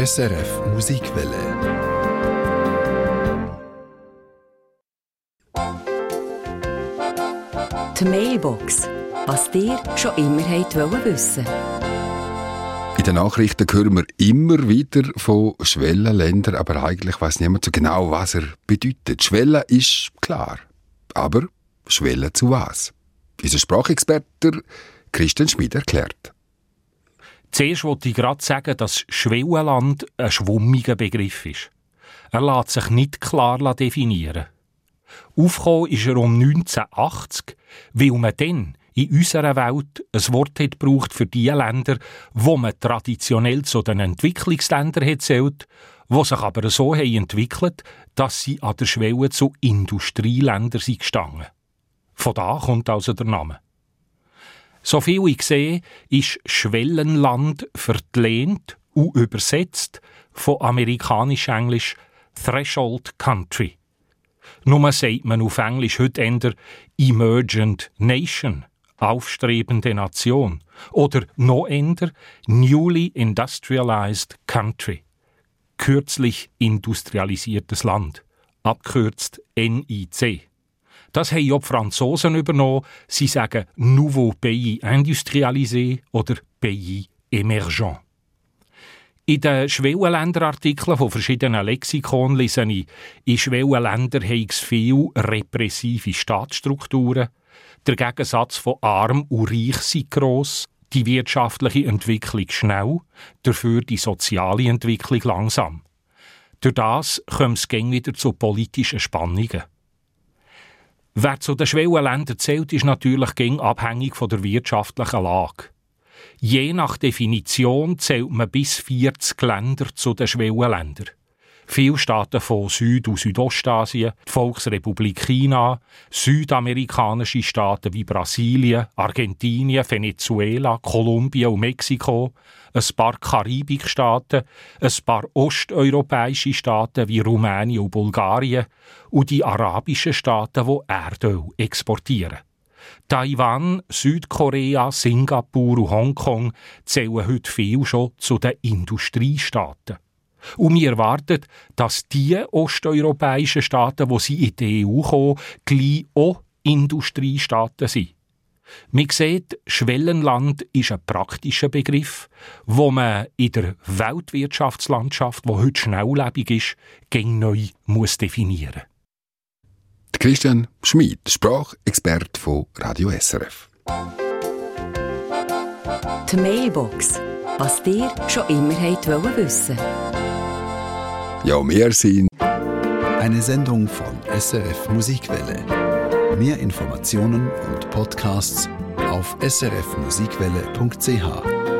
SRF Musikwelle. Die Mailbox. Was dir schon immer wollt wissen In den Nachrichten hören wir immer wieder von Schwellenländern, aber eigentlich weiß niemand so genau, was er bedeutet. Schwelle ist klar. Aber Schwelle zu was? Unser Sprachexperte Christian Schmid erklärt. Zuerst wollte ich gerade sagen, dass Schwellenland ein schwummiger Begriff ist. Er lässt sich nicht klar definieren. Aufgekommen ist er um 1980, weil man dann in unserer Welt ein Wort hat gebraucht für die Länder, wo man traditionell zu den Entwicklungsländern zählt, wo sich aber so haben entwickelt, dass sie an der Schwelle zu Industrieländern sind gestanden. Von da kommt also der Name. So viel ich sehe, ist Schwellenland verlehnt und übersetzt von amerikanisch-englisch Threshold Country. Nur sagt man auf Englisch heute eher Emergent Nation, aufstrebende Nation, oder noch eher Newly Industrialized Country, kürzlich industrialisiertes Land, abkürzt NIC. Das haben ja die Franzosen übernommen. Sie sagen Nouveau Pays Industrialisé oder Pays Emergent. In den Schwellenländerartikeln von verschiedenen Lexikonen lese ich, in Schwellenländern habe es viele repressive Staatsstrukturen. Der Gegensatz von arm und reich sei gross, die wirtschaftliche Entwicklung schnell, dafür die soziale Entwicklung langsam. Durch das kommt es wieder zu politischen Spannungen. Wer zu den Schwellenländern zählt, ist natürlich gegen abhängig von der wirtschaftlichen Lage. Je nach Definition zählt man bis 40 Länder zu den Schwellenländern. Viele Staaten von Süd- und Südostasien, die Volksrepublik China, südamerikanische Staaten wie Brasilien, Argentinien, Venezuela, Kolumbien und Mexiko, ein paar Karibikstaaten, ein paar osteuropäische Staaten wie Rumänien und Bulgarien und die arabischen Staaten, die Erdöl exportieren. Taiwan, Südkorea, Singapur und Hongkong zählen heute viel schon zu den Industriestaaten. Und wir erwarten, dass die osteuropäischen Staaten, wo sie in die EU kommen, gleich auch Industriestaaten sind. Man sieht, Schwellenland ist ein praktischer Begriff, wo man in der Weltwirtschaftslandschaft, wo heute schnelllebig ist, gegen neu muss definieren. Christian Schmid, Sprachexperte von Radio SRF. Die Mailbox. Was dir schon immer wollt wissen Ja, wir sind Eine Sendung von SRF Musikwelle. Mehr Informationen und Podcasts auf srfmusikwelle.ch.